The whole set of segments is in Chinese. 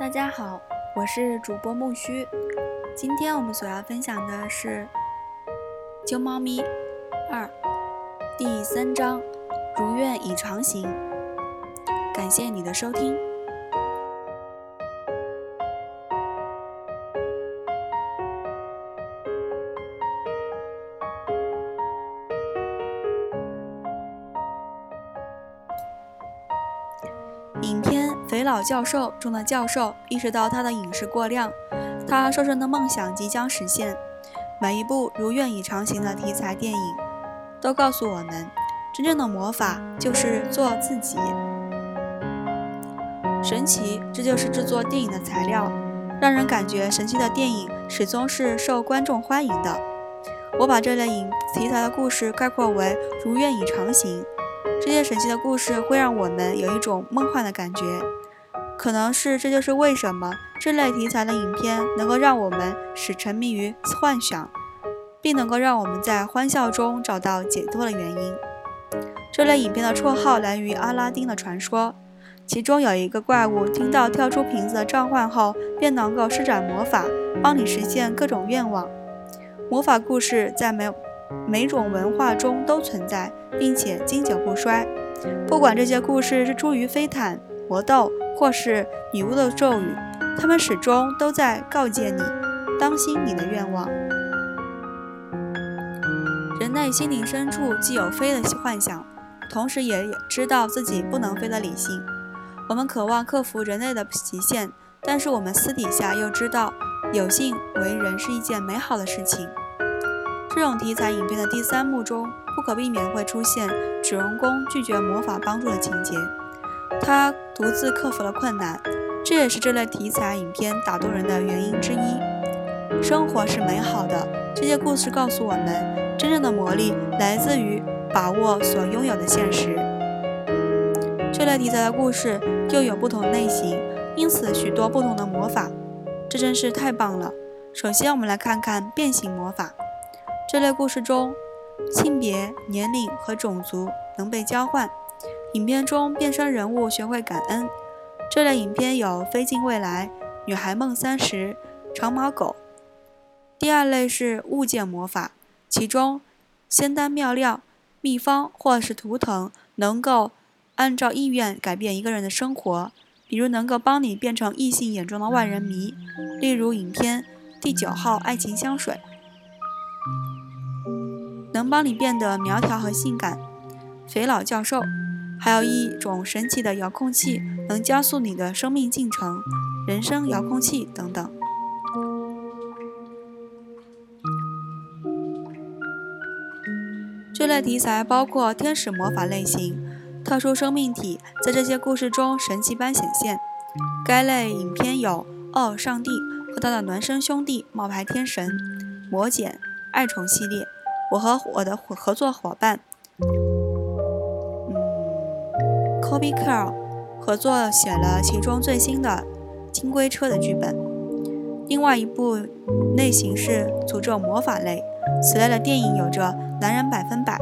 大家好，我是主播木须。今天我们所要分享的是《救猫咪二》第三章“如愿以偿行”。感谢你的收听。片《肥佬教授》中的教授意识到他的饮食过量，他瘦身的梦想即将实现。每一部如愿以偿型的题材电影，都告诉我们，真正的魔法就是做自己。神奇，这就是制作电影的材料，让人感觉神奇的电影始终是受观众欢迎的。我把这类影题材的故事概括为如愿以偿型。这些神奇的故事会让我们有一种梦幻的感觉，可能是这就是为什么这类题材的影片能够让我们使沉迷于幻想，并能够让我们在欢笑中找到解脱的原因。这类影片的绰号来源于阿拉丁的传说，其中有一个怪物听到跳出瓶子的召唤后，便能够施展魔法，帮你实现各种愿望。魔法故事在每。每种文化中都存在，并且经久不衰。不管这些故事是出于飞毯、搏斗，或是女巫的咒语，他们始终都在告诫你：当心你的愿望。人类心灵深处既有飞的幻想，同时也知道自己不能飞的理性。我们渴望克服人类的极限，但是我们私底下又知道，有幸为人是一件美好的事情。这种题材影片的第三幕中，不可避免会出现主人公拒绝魔法帮助的情节。他独自克服了困难，这也是这类题材影片打动人的原因之一。生活是美好的，这些故事告诉我们，真正的魔力来自于把握所拥有的现实。这类题材的故事又有不同类型，因此许多不同的魔法，这真是太棒了。首先，我们来看看变形魔法。这类故事中，性别、年龄和种族能被交换。影片中变身人物学会感恩。这类影片有《飞进未来》《女孩梦三十》《长毛狗》。第二类是物件魔法，其中仙丹妙料、秘方或是图腾能够按照意愿改变一个人的生活，比如能够帮你变成异性眼中的万人迷，例如影片《第九号爱情香水》。能帮你变得苗条和性感，肥佬教授，还有一种神奇的遥控器，能加速你的生命进程，人生遥控器等等。这类题材包括天使魔法类型，特殊生命体在这些故事中神奇般显现。该类影片有《哦，上帝》和他的孪生兄弟冒牌天神、魔剪、爱宠系列。我和我的合作伙伴，嗯，Kobe Carl 合作写了其中最新的《金龟车》的剧本。另外一部类型是诅咒魔法类，此类的电影有着《男人百分百》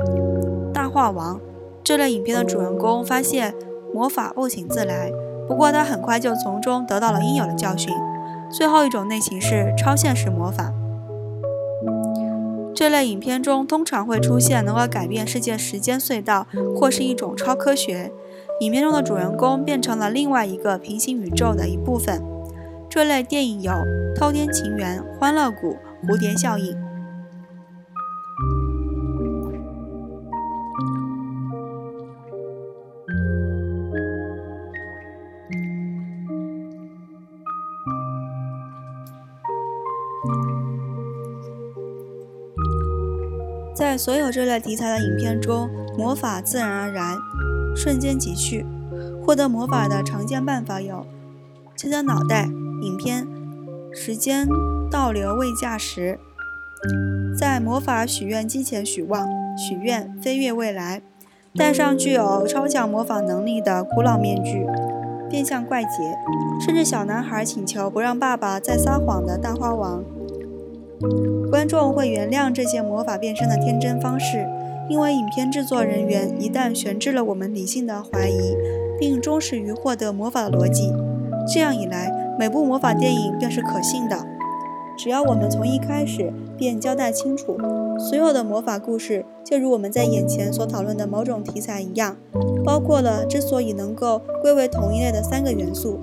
《大话王》这类影片的主人公发现魔法不请自来，不过他很快就从中得到了应有的教训。最后一种类型是超现实魔法。这类影片中通常会出现能够改变世界时间隧道，或是一种超科学。影片中的主人公变成了另外一个平行宇宙的一部分。这类电影有《滔天情缘》《欢乐谷》《蝴蝶效应》。在所有这类题材的影片中，魔法自然而然，瞬间即去。获得魔法的常见办法有：敲敲脑袋、影片、时间倒流未驾时、在魔法许愿机前许望、许愿、飞跃未来、戴上具有超强魔法能力的古老面具、变相怪杰，甚至小男孩请求不让爸爸再撒谎的大花王。观众会原谅这些魔法变身的天真方式，因为影片制作人员一旦悬置了我们理性的怀疑，并忠实于获得魔法的逻辑，这样一来，每部魔法电影便是可信的。只要我们从一开始便交代清楚，所有的魔法故事就如我们在眼前所讨论的某种题材一样，包括了之所以能够归为同一类的三个元素：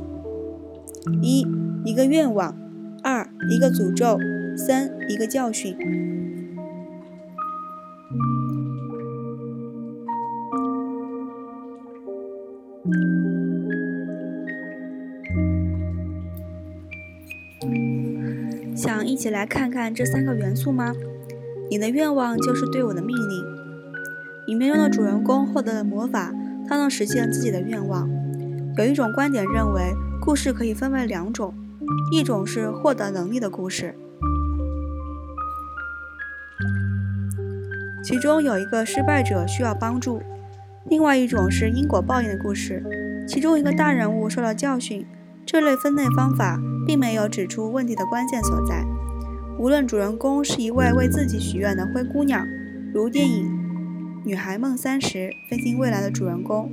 一、一个愿望；二、一个诅咒；三、一个教训。一起来看看这三个元素吗？你的愿望就是对我的命令。影片中的主人公获得了魔法，他能实现自己的愿望。有一种观点认为，故事可以分为两种：一种是获得能力的故事，其中有一个失败者需要帮助；另外一种是因果报应的故事，其中一个大人物受到教训。这类分类方法并没有指出问题的关键所在。无论主人公是一位为自己许愿的灰姑娘，如电影《女孩梦三十》飞行未来的主人公，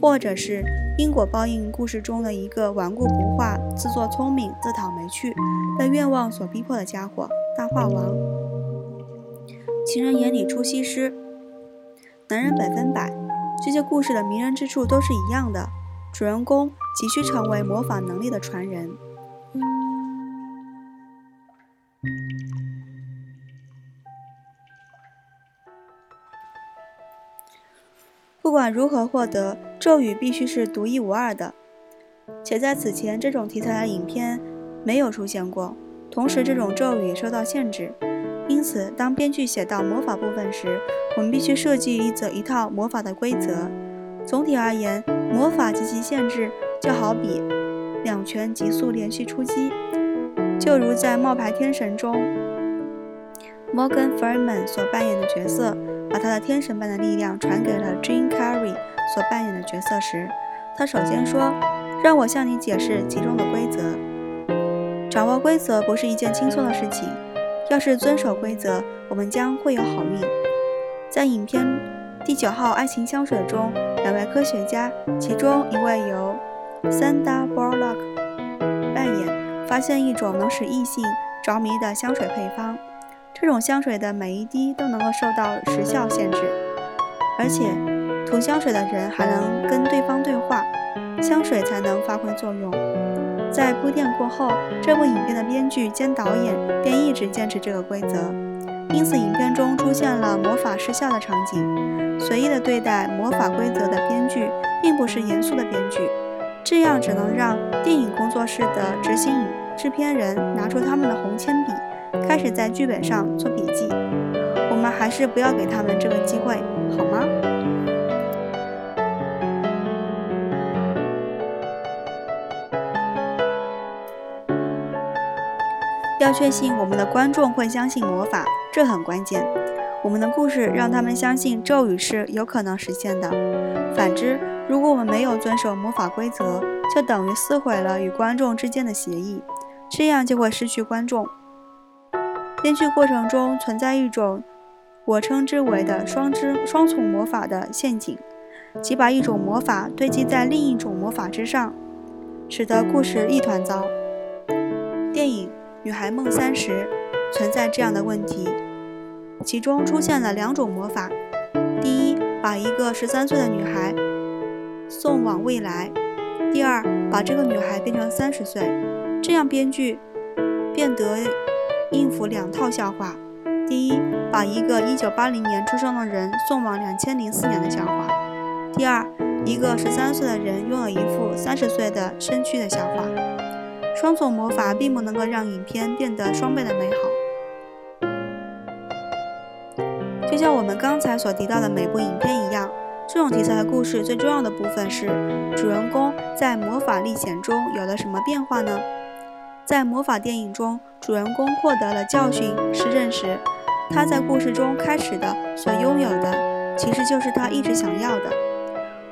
或者是因果报应故事中的一个顽固不化、自作聪明、自讨没趣、被愿望所逼迫的家伙——大话王。情人眼里出西施，男人百分百。这些故事的迷人之处都是一样的。主人公急需成为魔法能力的传人。不管如何获得咒语，必须是独一无二的，且在此前这种题材的影片没有出现过。同时，这种咒语受到限制，因此当编剧写到魔法部分时，我们必须设计一则一套魔法的规则。总体而言，魔法及其限制就好比两拳急速连续出击，就如在《冒牌天神》中，Morgan Freeman 所扮演的角色把他的天神般的力量传给了 Jim Carrey 所扮演的角色时，他首先说：“让我向你解释其中的规则。掌握规则不是一件轻松的事情，要是遵守规则，我们将会有好运。”在影片。第九号爱情香水中，两位科学家，其中一位由 Sandra Bullock 扮演，发现一种能使异性着迷的香水配方。这种香水的每一滴都能够受到时效限制，而且涂香水的人还能跟对方对话，香水才能发挥作用。在铺垫过后，这部影片的编剧兼导演便一直坚持这个规则。因此，影片中出现了魔法失效的场景。随意的对待魔法规则的编剧，并不是严肃的编剧，这样只能让电影工作室的执行制片人拿出他们的红铅笔，开始在剧本上做笔记。我们还是不要给他们这个机会，好吗？要确信我们的观众会相信魔法，这很关键。我们的故事让他们相信咒语是有可能实现的。反之，如果我们没有遵守魔法规则，就等于撕毁了与观众之间的协议，这样就会失去观众。编剧过程中存在一种我称之为的双之双重魔法的陷阱，即把一种魔法堆积在另一种魔法之上，使得故事一团糟。电影。《女孩梦三十》存在这样的问题，其中出现了两种魔法：第一，把一个十三岁的女孩送往未来；第二，把这个女孩变成三十岁。这样编剧变得应付两套笑话：第一，把一个一九八零年出生的人送往两千零四年的笑话；第二，一个十三岁的人拥有一副三十岁的身躯的笑话。双重魔法并不能够让影片变得双倍的美好，就像我们刚才所提到的每部影片一样，这种题材的故事最重要的部分是主人公在魔法历险中有了什么变化呢？在魔法电影中，主人公获得了教训是认识，他在故事中开始的所拥有的，其实就是他一直想要的。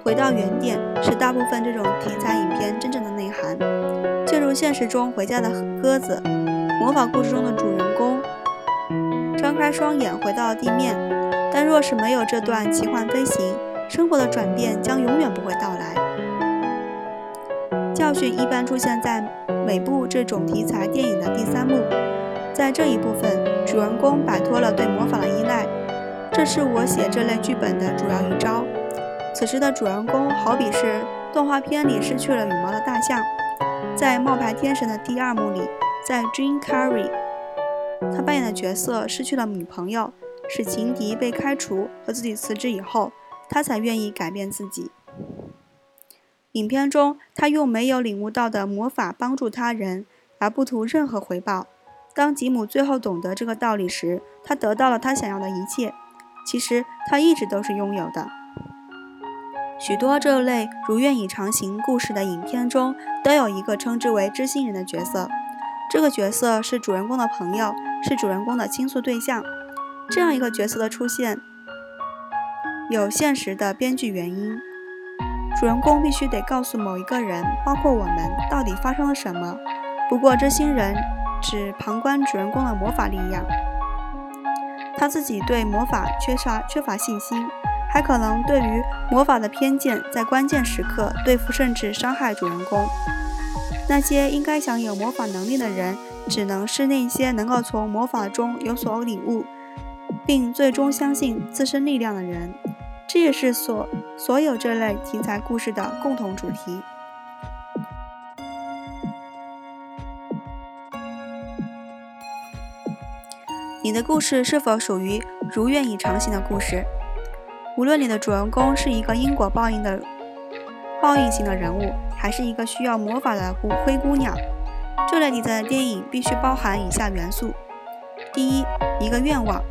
回到原点是大部分这种题材影片真正的内涵。就如现实中回家的鸽子，魔法故事中的主人公张开双眼回到了地面，但若是没有这段奇幻飞行，生活的转变将永远不会到来。教训一般出现在每部这种题材电影的第三幕。在这一部分，主人公摆脱了对魔法的依赖，这是我写这类剧本的主要一招。此时的主人公好比是动画片里失去了羽毛的大象。在《冒牌天神》的第二幕里，在 Jim Carrey，他扮演的角色失去了女朋友，使情敌被开除和自己辞职以后，他才愿意改变自己。影片中，他用没有领悟到的魔法帮助他人，而不图任何回报。当吉姆最后懂得这个道理时，他得到了他想要的一切。其实他一直都是拥有的。许多这类如愿以偿型故事的影片中，都有一个称之为知心人的角色。这个角色是主人公的朋友，是主人公的倾诉对象。这样一个角色的出现，有现实的编剧原因。主人公必须得告诉某一个人，包括我们，到底发生了什么。不过，这些人只旁观主人公的魔法力量，他自己对魔法缺乏缺乏信心，还可能对于魔法的偏见，在关键时刻对付甚至伤害主人公。那些应该享有魔法能力的人，只能是那些能够从魔法中有所领悟，并最终相信自身力量的人。这也是所所有这类题材故事的共同主题。你的故事是否属于如愿以偿型的故事？无论你的主人公是一个因果报应的报应型的人物，还是一个需要魔法的孤灰姑娘，这类题材的电影必须包含以下元素：第一，一个愿望。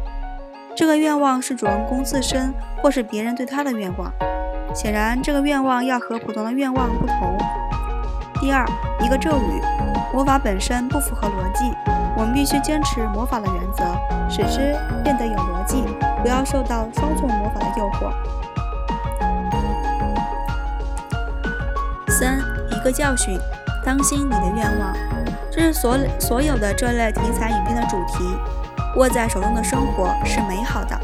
这个愿望是主人公自身或是别人对他的愿望，显然这个愿望要和普通的愿望不同。第二，一个咒语，魔法本身不符合逻辑，我们必须坚持魔法的原则，使之变得有逻辑，不要受到双重魔法的诱惑。三，一个教训，当心你的愿望，这是所所有的这类题材影片的主题。握在手中的生活是美好的。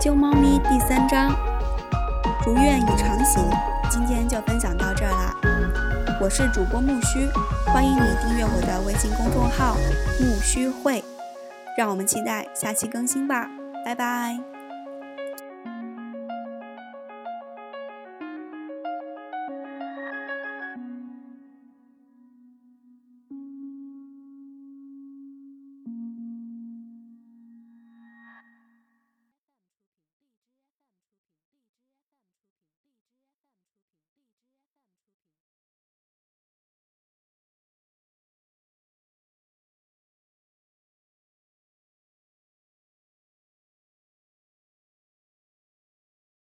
救猫咪第三章，如愿以偿型，今天就分享到这儿啦。我是主播木须，欢迎你订阅我的微信公众号木须会，让我们期待下期更新吧，拜拜。